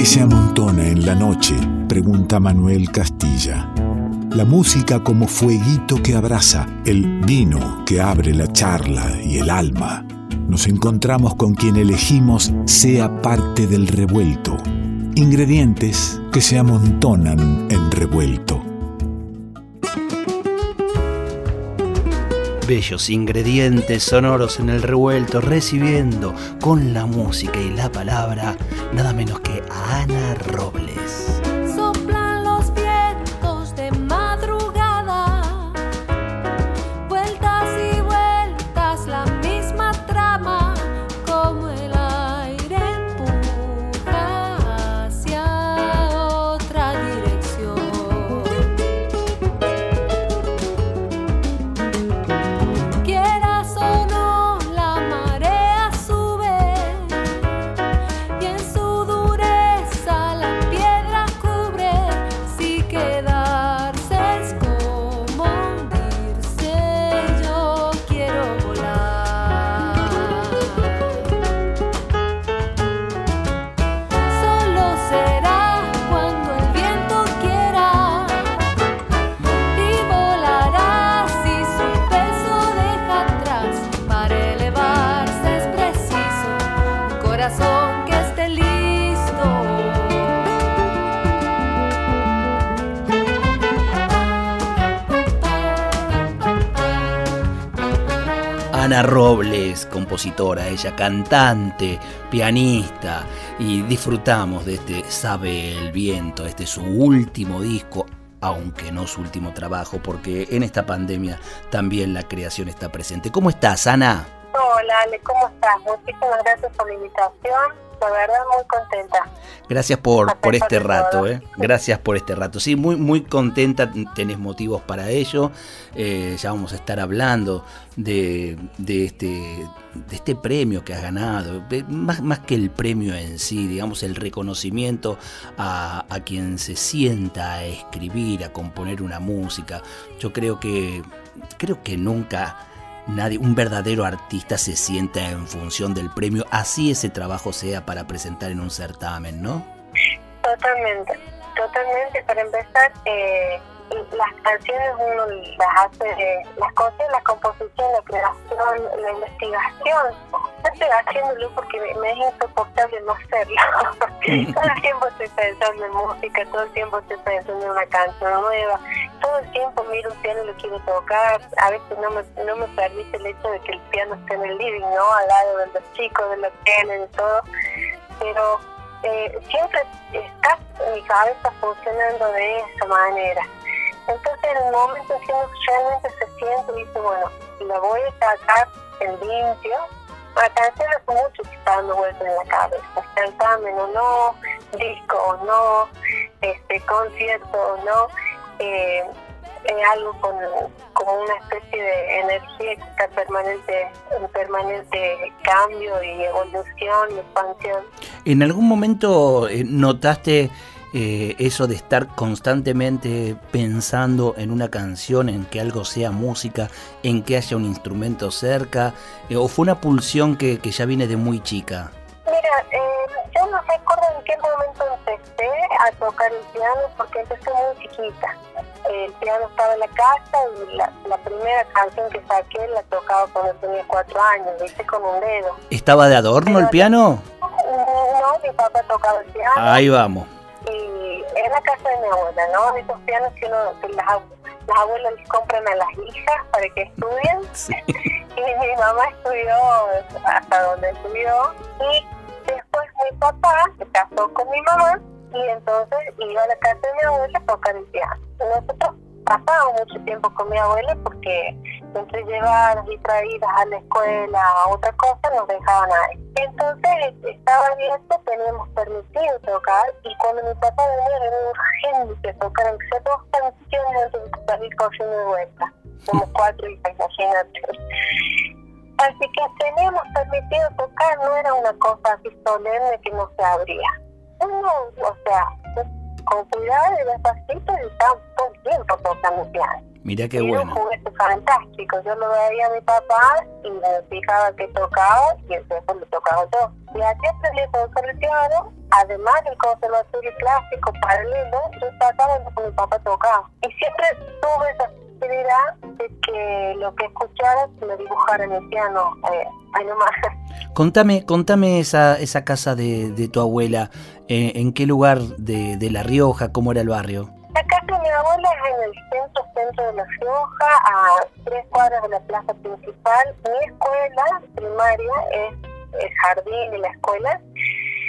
¿Qué se amontona en la noche? pregunta Manuel Castilla. La música como fueguito que abraza, el vino que abre la charla y el alma. Nos encontramos con quien elegimos sea parte del revuelto. Ingredientes que se amontonan en revuelto. Bellos ingredientes sonoros en el revuelto, recibiendo con la música y la palabra nada menos que a Ana Robles. Compositora, ella cantante, pianista, y disfrutamos de este Sabe el Viento, este es su último disco, aunque no su último trabajo, porque en esta pandemia también la creación está presente. ¿Cómo estás, Ana? Hola, Ale, ¿cómo estás? Muchísimas gracias por la invitación la verdad muy contenta. Gracias por, por este rato, ¿eh? Gracias por este rato. Sí, muy, muy contenta, tenés motivos para ello. Eh, ya vamos a estar hablando de, de, este, de este premio que has ganado. Más, más que el premio en sí, digamos, el reconocimiento a, a quien se sienta a escribir, a componer una música. Yo creo que, creo que nunca nadie, un verdadero artista se sienta en función del premio, así ese trabajo sea para presentar en un certamen, ¿no? Totalmente, totalmente. Para empezar, eh, las canciones uno las hace, las cosas, la composición, la creación, la investigación. estoy haciéndolo porque me, es insoportable no hacerlo. todo el tiempo estoy pensando en música, todo el tiempo estoy pensando en una canción nueva, todo el tiempo miro un piano y lo quiero tocar. A veces no me, no me permite el hecho de que el piano esté en el living, ¿no? Al lado de los chicos, de los tienen y todo. Pero eh, siempre está mi cabeza funcionando de esa manera. Entonces, en el momento en que realmente se siente y dice, bueno, lo voy a sacar en limpio, la canción hace mucho que está dando vueltas en la cabeza, certamen o no, disco o no, este concierto o no, eh, es algo con, como una especie de energía que está permanente, en permanente cambio y evolución y expansión. ¿En algún momento eh, notaste eh, eso de estar constantemente pensando en una canción, en que algo sea música, en que haya un instrumento cerca, eh, o fue una pulsión que, que, ya viene de muy chica? Mira, eh, yo no recuerdo en qué momento empecé a tocar el piano porque empecé muy chiquita. El piano estaba en la casa y la, la primera canción que saqué la tocaba cuando tenía cuatro años, hice con un dedo. ¿Estaba de adorno el piano? No, mi papá tocaba el piano. Ahí vamos en la casa de mi abuela, ¿no? Esos pianos que, uno, que las, las, abuelas les compran a las hijas para que estudien. Y mi mamá estudió hasta donde estudió. Y después mi papá se casó con mi mamá y entonces iba a la casa de mi abuela a tocar el piano. Nosotros pasábamos mucho tiempo con mi abuela porque entre llevadas y traídas a la escuela a otra cosa nos dejaban ahí. Entonces estaba abierto, teníamos permitido tocar y cuando mi papá venía era urgente tocar aunque sea dos canciones antes de salir corriendo de vuelta, como cuatro hijas, imagínate. Así que teníamos permitido tocar, no era una cosa así solemne que no se abría. Uno, o sea, con cuidado y despacito y estaba todo el tiempo tocando piano. Mira qué bueno. un juguete fantástico. Yo lo veía a mi papá y me fijaba que tocaba y después lo tocaba yo. Y así aprendí el piano. Además del conservatorio clásico paralelo, yo tocaba lo que mi papá tocaba. Y siempre tuve esa posibilidad de que lo que escuchara se me dibujara en el piano. Eh, ahí nomás. Contame, contame esa, esa casa de, de tu abuela. Eh, ¿En qué lugar de, de La Rioja? ¿Cómo era el barrio? La casa de mi abuela es en el centro, centro de La Rioja, a tres cuadras de la plaza principal. Mi escuela primaria es el jardín y la escuela.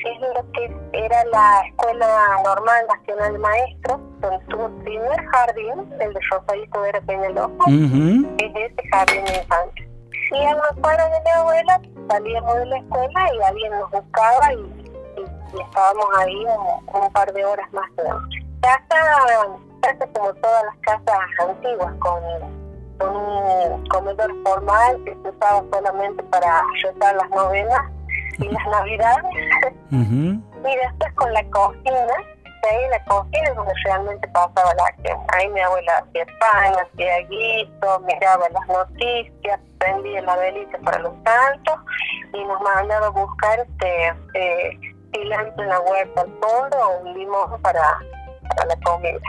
Es lo que era la Escuela Normal Nacional de Maestros, donde estuvo el primer jardín, el de Rosalito Vera Peñalosa, es ese jardín de infancia. Y a la cuadra de mi abuela salíamos de la escuela y alguien nos buscaba y, estábamos ahí un, par de horas más de noche casa, casa como todas las casas antiguas, con, un comedor formal que se usaba solamente para rezar las novenas y las navidades. y después con la cocina, ahí en la cocina es donde realmente pasaba la acción. Ahí mi abuela hacía pan, hacía guiso, miraba las noticias, prendía la velita para los santos y nos mandaba a buscar este eh, cilantro en la huerta al fondo o un limón para la comida.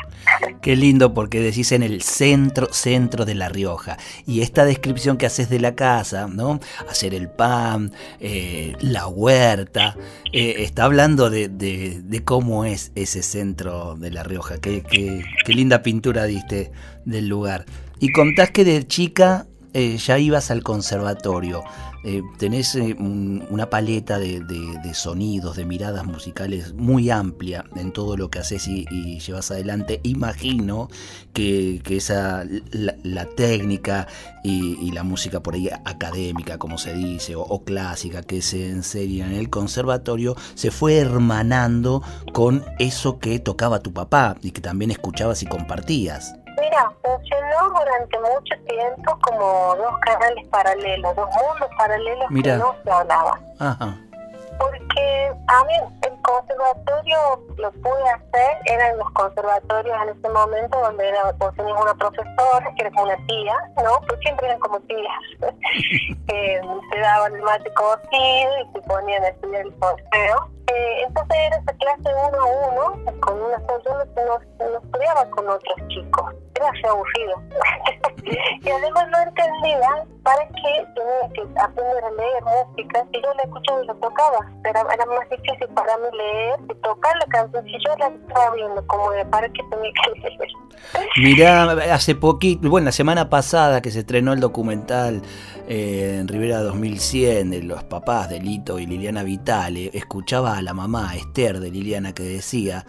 Qué lindo porque decís en el centro, centro de La Rioja. Y esta descripción que haces de la casa, ¿no? Hacer el pan, eh, la huerta, eh, está hablando de, de, cómo es ese centro de La Rioja. Qué, qué, qué, linda pintura diste del lugar. Y contás que de chica eh, ya ibas al conservatorio. Eh, tenés eh, una paleta de, sonidos, de miradas musicales muy amplia en todo lo que haces y, llevas adelante. Imagino que, esa la, técnica y, la música por ahí académica, como se dice, o, clásica que se enseña en el conservatorio, se fue hermanando con eso que tocaba tu papá y que también escuchabas y compartías. Mira, funcionó durante mucho tiempo como dos canales paralelos, dos mundos paralelos que no se hablaban. Porque a mí el conservatorio lo pude hacer, eran los conservatorios en ese momento donde era, vos tenías una profesora que era como una tía, ¿no? Pues siempre eran como tías. eh, te daban el mate cocido y te ponían a estudiar el posteo eh, entonces era esa clase uno a uno, con una sola, no, no estudiaba con otros chicos. Así aburrido. y además no entendía para qué tenía que aprender a leer música si yo la escuchaba y la tocaba. Era, era más difícil para mí leer y tocar la canción si yo la estaba viendo, como de para qué tenía que leer. Mirá, hace poquito, bueno, la semana pasada que se estrenó el documental eh, en Rivera 2100 de los papás de Lito y Liliana Vitale, escuchaba a la mamá Esther de Liliana que decía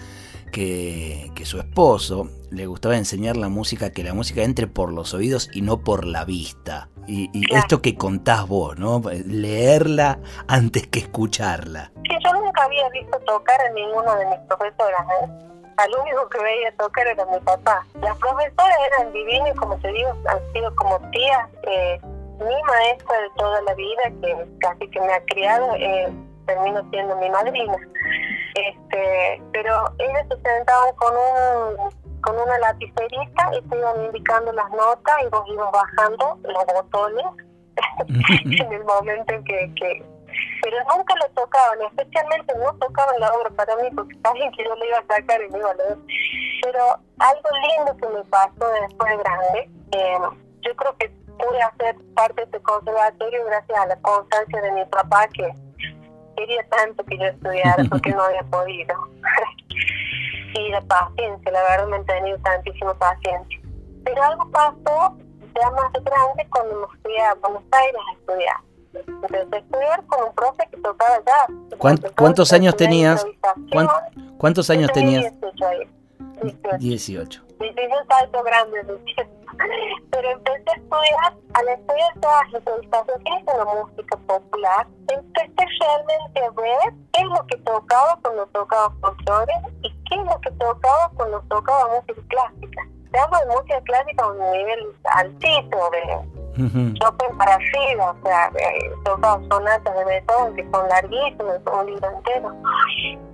que, su esposo le gustaba enseñar la música, que la música entre por los oídos y no por la vista. Y, esto que contás vos, ¿no? Leerla antes que escucharla. Sí, yo nunca había visto tocar a ninguno de mis profesoras. ¿eh? Al único que veía tocar era mi papá. Las profesoras eran divinas, como te digo, han sido como tías. Eh, mi maestra de toda la vida, que casi que me ha criado, eh, termino siendo mi madrina. Este, pero ellos se sentaban con un con una lapicerita y te iban indicando las notas y vos ibas bajando los botones en el momento en que, que pero nunca lo tocaban, especialmente no tocaban la obra para mí porque sabían que yo le iba a sacar y me iba a leer. Pero algo lindo que me pasó después de grande, eh, yo creo que pude hacer parte de este conservatorio gracias a la constancia de mi papá que quería tanto que yo estudiara porque no había podido. y la paciencia, la verdad me han tenido tantísima paciencia. Pero algo pasó ya más grande cuando me fui a Buenos Aires a estudiar. Empecé a estudiar con un profe que tocaba ya. ¿Cuántos años tenías? ¿Cuántos años tenías? 18 ahí. 18. 18. un salto grande, pero empecé a estudiar, al estudiar todas las improvisaciones de la música popular, empecé realmente a ver qué es lo que tocaba cuando tocaba folclore y qué es lo que tocaba cuando tocaba música clásica. De música clásica a un nivel altito de, Chopin para arriba, o sea, eh, tocaba sonatas de Beethoven que son larguísimas, un libro entero.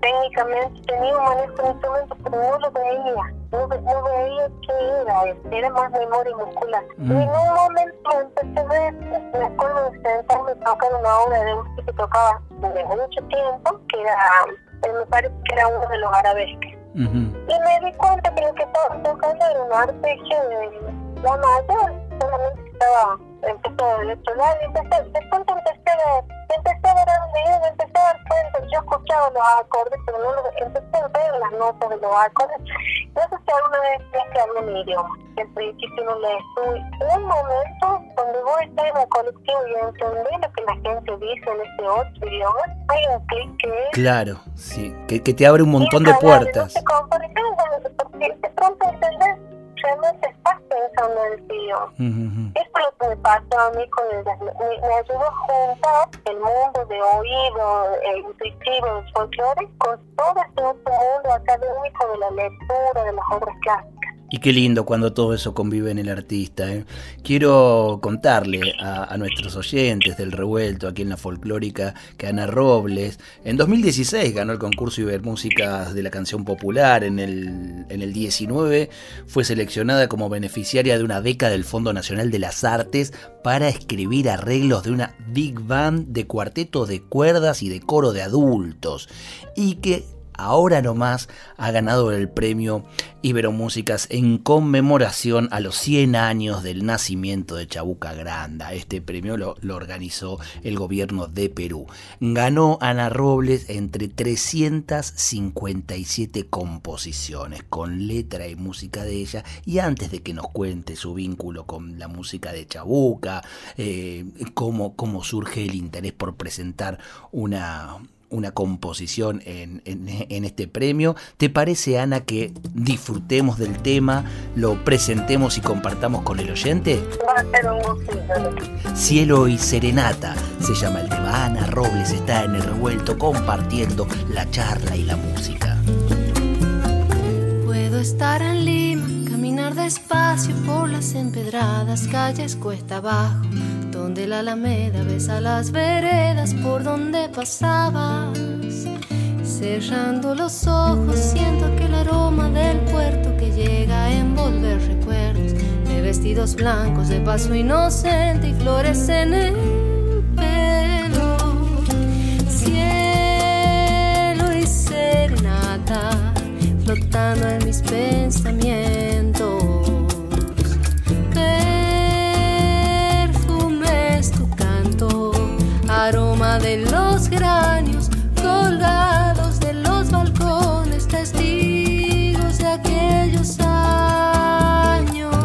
Técnicamente tenía un manejo de instrumentos, pero no lo veía, no, no veía qué era, era más memoria muscular. Y en un momento empecé a ver, me acuerdo de sentarme a tocar una obra de música que tocaba desde mucho tiempo, que era, eh, me parece que era uno de los arabesques. Y me di cuenta que lo que estaba tocando era un arpegio de la mayor, solamente estaba, empezó a electronar y empecé, después empecé a, empecé a ver el video, empecé a dar cuenta, yo escuchaba los acordes, pero no los, empecé a ver las notas de los acordes, no sé si alguna vez que hablo mi idioma, al principio no le estoy, un momento donde voy a estar en el colectivo y entender lo que la gente dice en este otro idioma, hay un clic que es... Claro, sí, que, que te abre un montón de puertas. De pronto entender realmente estás pensando en ti. Uh -huh. Es lo que me pasó a mí con el me, me ayudó a juntar el mundo de oído el intuitivo del folclore con todo este otro mundo académico de la lectura, de las obras clásicas. Y qué lindo cuando todo eso convive en el artista. ¿eh? Quiero contarle a, nuestros oyentes del revuelto aquí en la folclórica que Ana Robles en 2016 ganó el concurso Ibermúsicas de la canción popular. En el, en el 19 fue seleccionada como beneficiaria de una beca del Fondo Nacional de las Artes para escribir arreglos de una big band de cuarteto de cuerdas y de coro de adultos. Y que ahora nomás ha ganado el premio Iberomúsicas en conmemoración a los 100 años del nacimiento de Chabuca Granda. Este premio lo, organizó el gobierno de Perú. Ganó Ana Robles entre 357 composiciones con letra y música de ella y antes de que nos cuente su vínculo con la música de Chabuca, eh, cómo, cómo surge el interés por presentar una una composición en, en, en, este premio. ¿Te parece, Ana, que disfrutemos del tema, lo presentemos y compartamos con el oyente? Cielo y Serenata se llama el tema. Ana Robles está en el revuelto compartiendo la charla y la música. Puedo estar en Lima, caminar despacio por las empedradas calles cuesta abajo donde la alameda besa las veredas por donde pasabas. Cerrando los ojos siento aquel aroma del puerto que llega a envolver recuerdos de vestidos blancos de paso inocente y flores en el pelo. Cielo y serenata flotando en mis pensamientos. Aroma de los granios colgados de los balcones, testigos de aquellos años.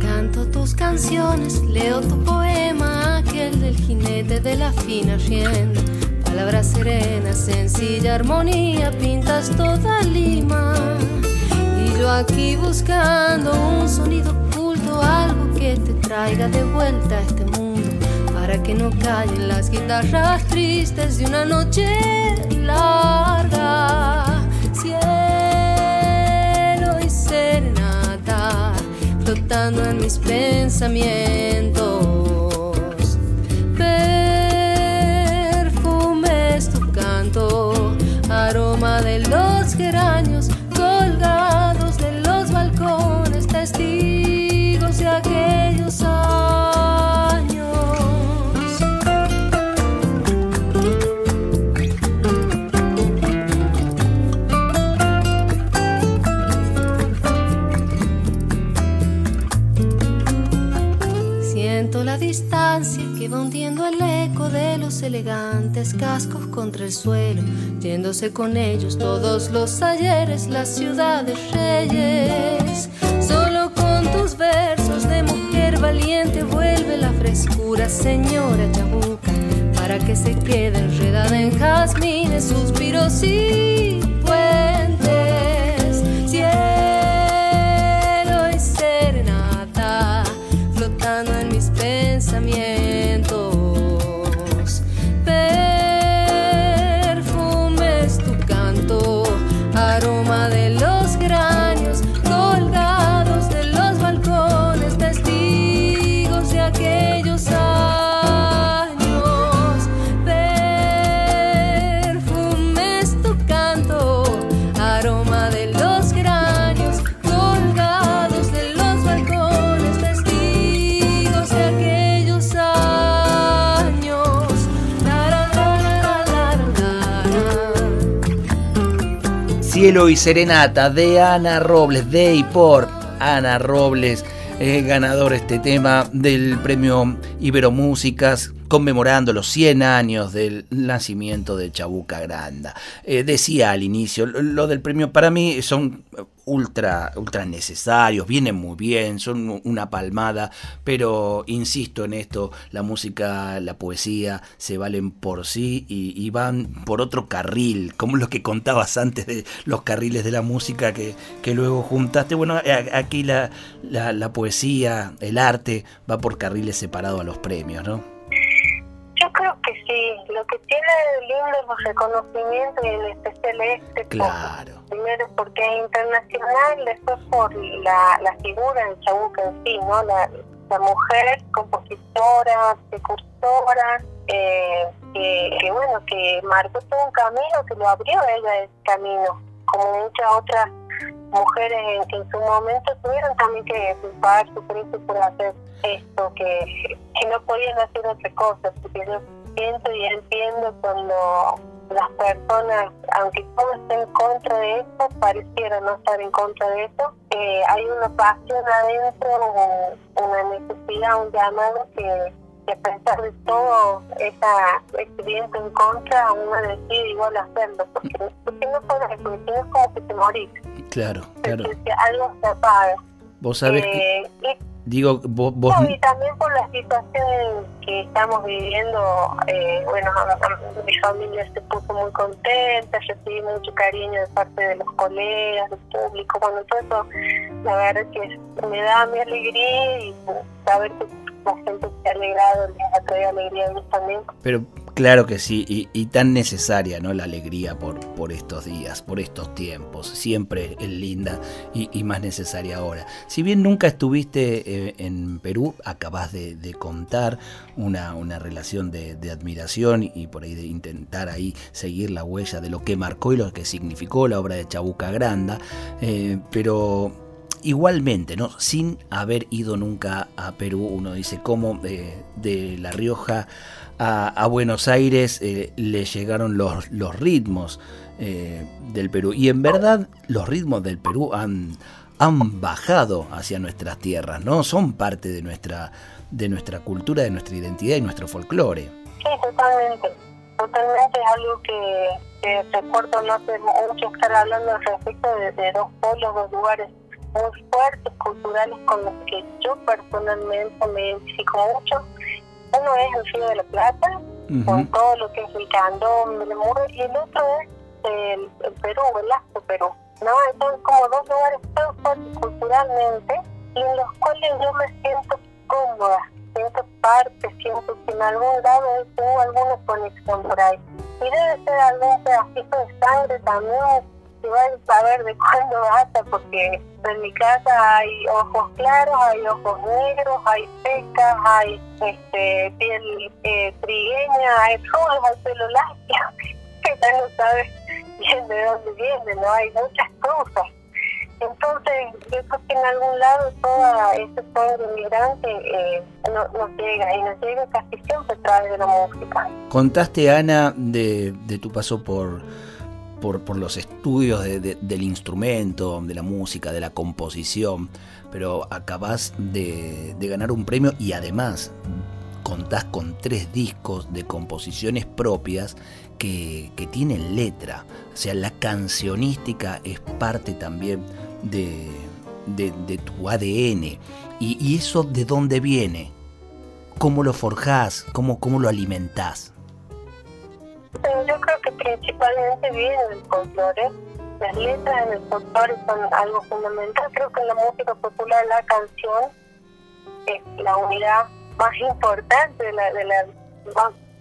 Canto tus canciones, leo tu poema, aquel del jinete de la fina rienda sencilla armonía, pintas toda Lima. Y yo aquí buscando un sonido oculto, algo que te traiga de vuelta a este mundo, para que no callen las guitarras tristes de una noche larga. Cielo y serenata, flotando en mis pensamientos. Elegantes cascos contra el suelo, yéndose con ellos todos los ayeres, las ciudades reyes. Solo con tus versos de mujer valiente vuelve la frescura, señora Chabuca, para que se quede enredada en jazmines, suspiros y Y Serenata de Ana Robles, de y por Ana Robles, eh, ganador este tema del premio Iberomúsicas conmemorando los 100 años del nacimiento de Chabuca Granda. Eh, decía al inicio, lo del premio para mí son ultra, ultra necesarios, vienen muy bien, son una palmada, pero insisto en esto, la música, la poesía se valen por sí y, van por otro carril, como lo que contabas antes de los carriles de la música que, que luego juntaste. Bueno, aquí la, la, la poesía, el arte va por carriles separados a los premios, ¿no? Que tiene lindo los reconocimientos y en especial este. Claro. primero porque es internacional, después por la, la figura de Chabuca en sí, ¿no? La, la mujer compositora, precursora, eh, que, bueno, que marcó todo un camino, que lo abrió ella ese camino, como muchas otras mujeres en que en su momento tuvieron también que pagar su precio por hacer esto, que, que no podían hacer otra cosa, porque yo siento y entiendo cuando las personas, aunque todos estén en contra de esto, pareciera no estar en contra de eso, eh, hay una pasión adentro, una necesidad, un llamado que, que a pesar de todo esa experiencia en contra, uno decide igual hacerlo, porque, porque no puedes, porque es como que te morís. Claro, claro. Porque algo se apaga. Vos sabés que... Eh, digo, vos, vos... y también por la situación que estamos viviendo, eh, bueno, mi familia se puso muy contenta, recibí mucho cariño de parte de los colegas, del público, bueno, todo eso, la verdad que me da mi alegría y saber que la gente se ha alegrado, les ha traído alegría a mí también. Pero Claro que sí, y, tan necesaria ¿no? la alegría por, por estos días, por estos tiempos. Siempre es linda y, más necesaria ahora. Si bien nunca estuviste eh, en Perú, acabas de, contar una, una relación de, admiración y por ahí de intentar ahí seguir la huella de lo que marcó y lo que significó la obra de Chabuca Granda. Eh, pero igualmente, ¿no? sin haber ido nunca a Perú, uno dice cómo eh, de La Rioja a, Buenos Aires eh, le llegaron los, los ritmos eh, del Perú. Y en verdad los ritmos del Perú han, han bajado hacia nuestras tierras, ¿no? Son parte de nuestra, de nuestra cultura, de nuestra identidad y nuestro folclore. Sí, totalmente. Totalmente es algo que, que recuerdo no hace mucho estar hablando respecto de, de dos polos, dos lugares muy fuertes culturales con los que yo personalmente me identifico mucho uno es el Río de la Plata, con todo lo que es el candón, el muro, y el otro es el, Perú, el Asco Perú. ¿no? Son como dos lugares tan fuertes culturalmente y en los cuales yo me siento cómoda, siento parte, siento que en algún lado tengo alguna conexión por ahí. Y debe ser algún pedacito de sangre también que va a saber de cuándo basta, porque en mi casa hay ojos claros, hay ojos negros, hay pecas, hay este, piel eh, trigueña, hay rulos, hay pelo que ya no sabes bien de dónde viene, ¿no? Hay muchas cosas. Entonces, yo creo que en algún lado toda ese pueblo inmigrante eh, nos llega y nos llega casi siempre a través de la música. Contaste, Ana, de, de tu paso por por, los estudios del instrumento, de la música, de la composición, pero acabas de, ganar un premio y además contás con tres discos de composiciones propias que, tienen letra. O sea, la cancionística es parte también de, tu ADN. Y, eso de dónde viene? ¿Cómo lo forjás? ¿Cómo, cómo lo alimentás? Yo creo que principalmente viene del folclore. Las letras en el folclore son algo fundamental. Creo que en la música popular la canción es la unidad más importante de la, de la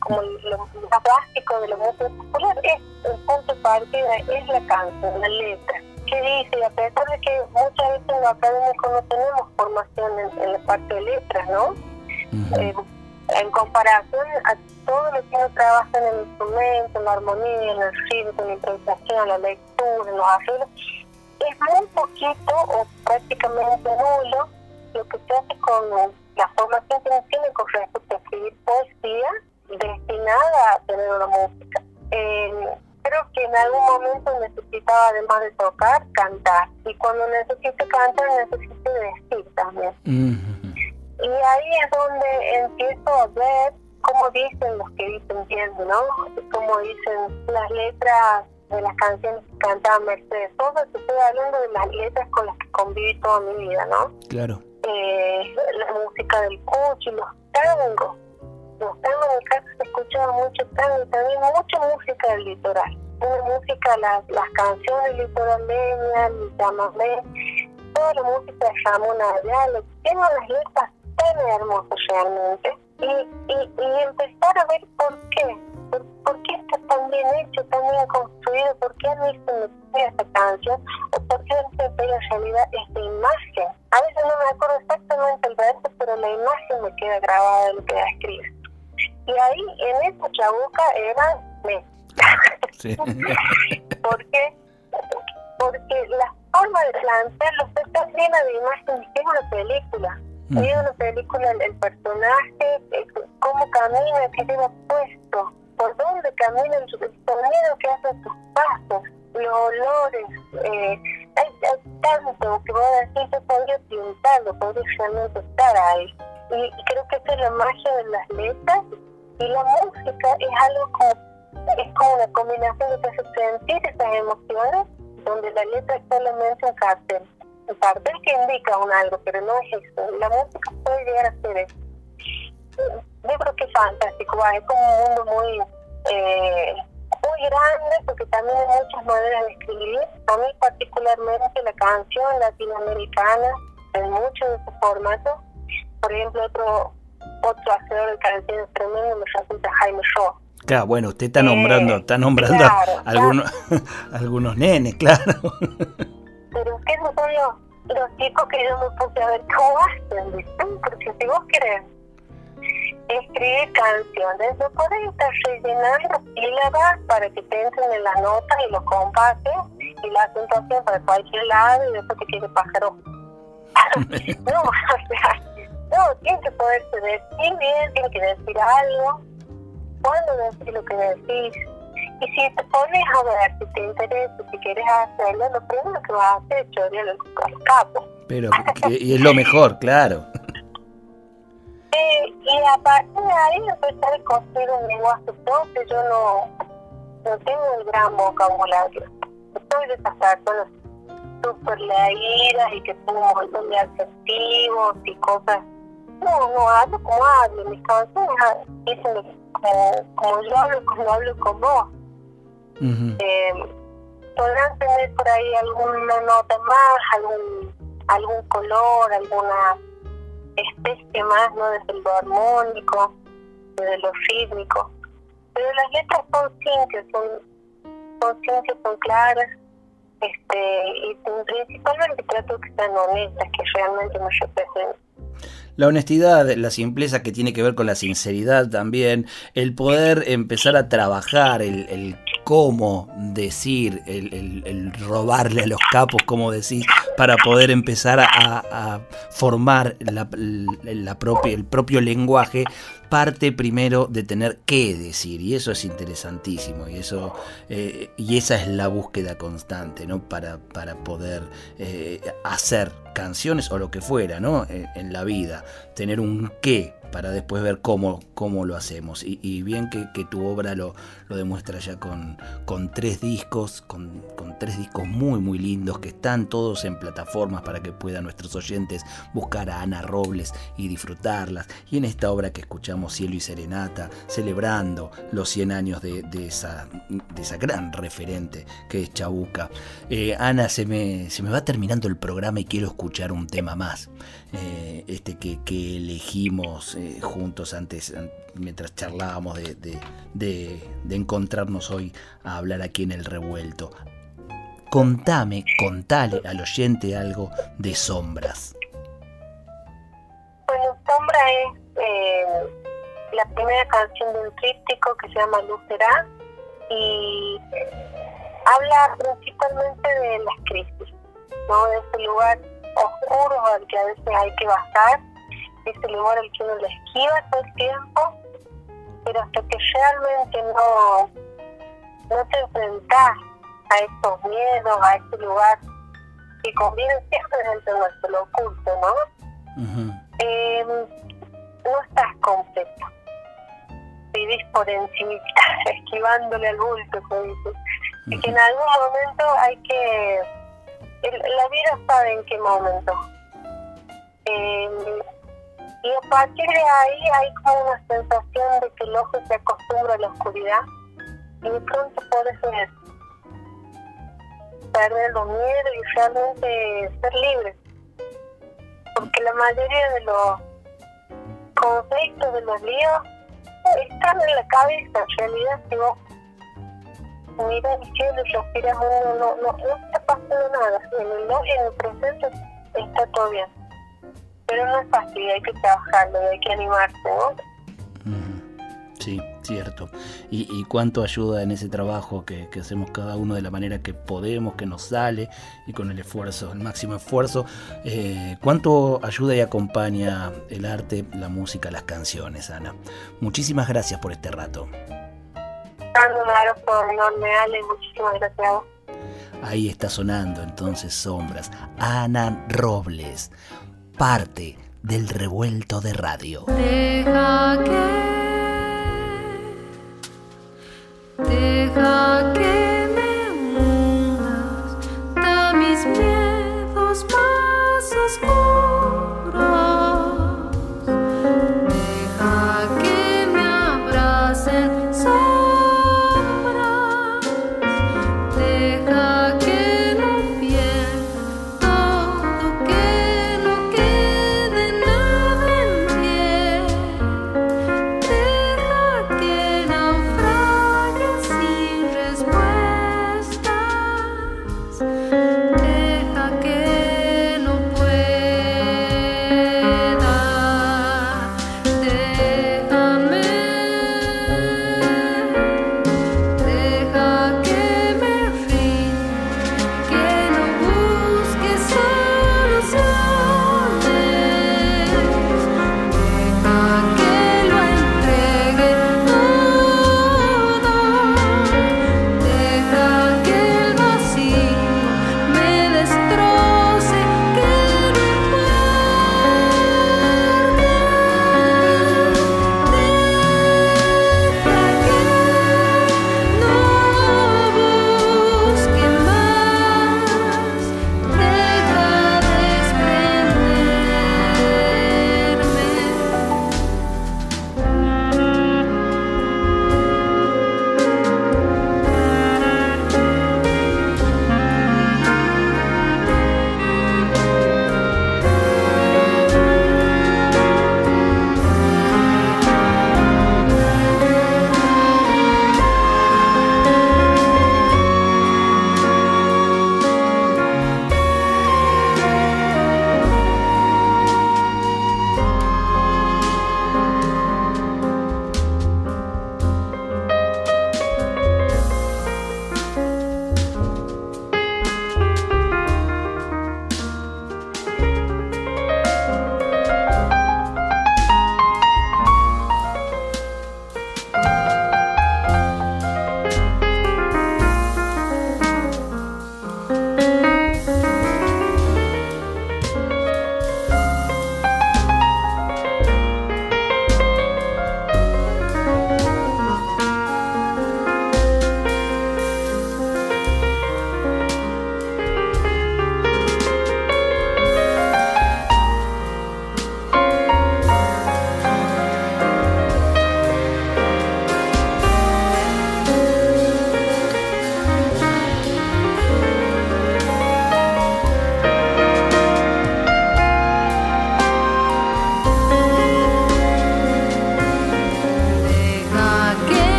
como lo más básico de la música popular es el punto de partida es la canción, la letra. ¿Qué dice? A pesar de que muchas veces los académicos no tenemos formación en, la parte de letras, ¿no? eh, en comparación a todo lo que uno trabaja en el instrumento, en la armonía, en el ritmo, en la improvisación, la lectura, en los arreglos, es muy poquito o prácticamente nulo lo que se hace con la formación que uno tiene con respecto a escribir poesía destinada a tener una música. creo que en algún momento necesitaba, además de tocar, cantar. Y cuando necesito cantar, necesito decir también. Y ahí es donde empiezo a ver cómo dicen los que dicen bien, ¿no? Cómo dicen las letras de las canciones que cantaba Mercedes Sosa. Estoy hablando de las letras con las que conviví toda mi vida, ¿no? Claro. Eh, la música del cuchi, los tangos estando en mi casa se escuchaba mucho tango, también mucha música del litoral. Una música, las, las canciones litoraleñas, el toda la música de Ramón Ayala, tiene unas letras tan hermosas realmente. Y, y, y empezar a ver por qué, por, qué está tan bien hecho, tan bien construido, por qué a mí se me pega esta canción, o por qué se me pega en realidad esta imagen. A veces no me acuerdo exactamente el verso, pero la imagen me queda grabada de lo que escribe. Y ahí, en esa chabuca, era me. Sí. porque, porque la forma de plantearlo está llena de imágenes, es una película. Mm. Una película, el, personaje, eh, cómo camina, qué lleva puesto, por dónde camina, el, sonido que hace sus pasos, los olores. Eh, hay, hay, tanto que voy a decir, yo podría pintarlo, podría estar ahí. Y creo que esa es la magia de las letras y la música es algo como, es como una combinación de hace sentir esas emociones, donde la letra es solamente un cartel. Cartel que indica un algo, pero no es eso. La música puede llegar a ser eso. Yo creo que es fantástico, es como un mundo muy, eh, muy grande, porque también hay muchas maneras de escribir. A mí particularmente la canción latinoamericana, en muchos de sus formatos, por ejemplo, otro otro hacedor de canciones tremendo me resulta Jaime Shaw. Claro, bueno, usted está nombrando, está nombrando algunos, algunos nenes, claro. Pero es que esos son los, los chicos que yo me puse a ver cómo hacen, porque si vos querés escribir canciones, no podés estar rellenando sílabas para que te entren en la nota y lo compases y la acentuación para cualquier lado y después te quiere pájaro. no, o sea, no, tiene que poderse decir bien, tiene que decir algo. ¿Cuándo decir lo que decís? Y si te pones a ver, si te interesa, si quieres hacerlo, lo primero que vas a hacer es chorear el, capo. Pero, y es lo mejor, claro. Sí, y a partir de ahí empezar a construir un lenguaje propio. Yo no, no tengo un gran vocabulario. Soy de esas personas súper leídas y que tengo un montón de adjetivos y cosas no, no hablo como hablo, mis canciones dicen como, como yo hablo, como hablo con vos. Eh, podrán tener por ahí alguna nota más, algún algún color, alguna especie más, ¿no? Desde lo armónico, desde lo rítmico. Pero las letras son simples, son, son simples, son claras, este, y principalmente trato que sean honestas, que realmente me representen. La honestidad, la simpleza que tiene que ver con la sinceridad también, el poder empezar a trabajar, el, el cómo decir, el, robarle a los capos, como decir, para poder empezar a, formar la, propia, el propio lenguaje parte primero de tener que decir. Y eso es interesantísimo y eso eh, y esa es la búsqueda constante no para, para poder eh, hacer canciones o lo que fuera no eh, en la vida. Tener un qué para después ver cómo, cómo lo hacemos. Y, bien que, tu obra lo, lo, demuestra ya con, con tres discos, con, con, tres discos muy muy lindos que están todos en plataformas para que puedan nuestros oyentes buscar a Ana Robles y disfrutarlas. Y en esta obra que escuchamos Cielo y Serenata, celebrando los 100 años de, esa, de esa gran referente que es Chabuca. Eh, Ana, se me, se me va terminando el programa y quiero escuchar un tema más. Eh, este que, elegimos juntos antes, mientras charlábamos de, encontrarnos hoy a hablar aquí en el revuelto. Contame, contale al oyente algo de sombras. Bueno, Sombra es eh, la primera canción de un tríptico que se llama Lucerá y habla principalmente de las crisis, ¿no? de ese lugar oscuro al que a veces hay que bajar, ese lugar al que uno le esquiva todo el tiempo, pero hasta que realmente no, no te enfrentas a estos miedos, a este lugar que conviene siempre dentro de nuestro oculto, ¿no? Em, no estás completo. Vivís por encima, esquivándole al bulto, como dices. Y que en algún momento hay que... la vida sabe en qué momento. Em, y a partir de ahí hay como una sensación de que el ojo se acostumbra a la oscuridad y de pronto puedes ver, perder los miedos y realmente ser libre. Porque la mayoría de los conflictos, de los líos, están en la cabeza. En realidad, si vos miras el cielo y respiras uno, no, no, no está pasando nada. En el, en el presente está todo bien. Pero no es fácil, hay que trabajarlo, hay que animarse, ¿no? Sí, cierto. Y, cuánto ayuda en ese trabajo que, hacemos cada uno de la manera que podemos, que nos sale y con el esfuerzo, el máximo esfuerzo. Eh, cuánto ayuda y acompaña el arte, la música, las canciones, Ana. Muchísimas gracias por este rato. muchísimas gracias. Ahí está sonando entonces Sombras. Ana Robles, parte del revuelto de radio.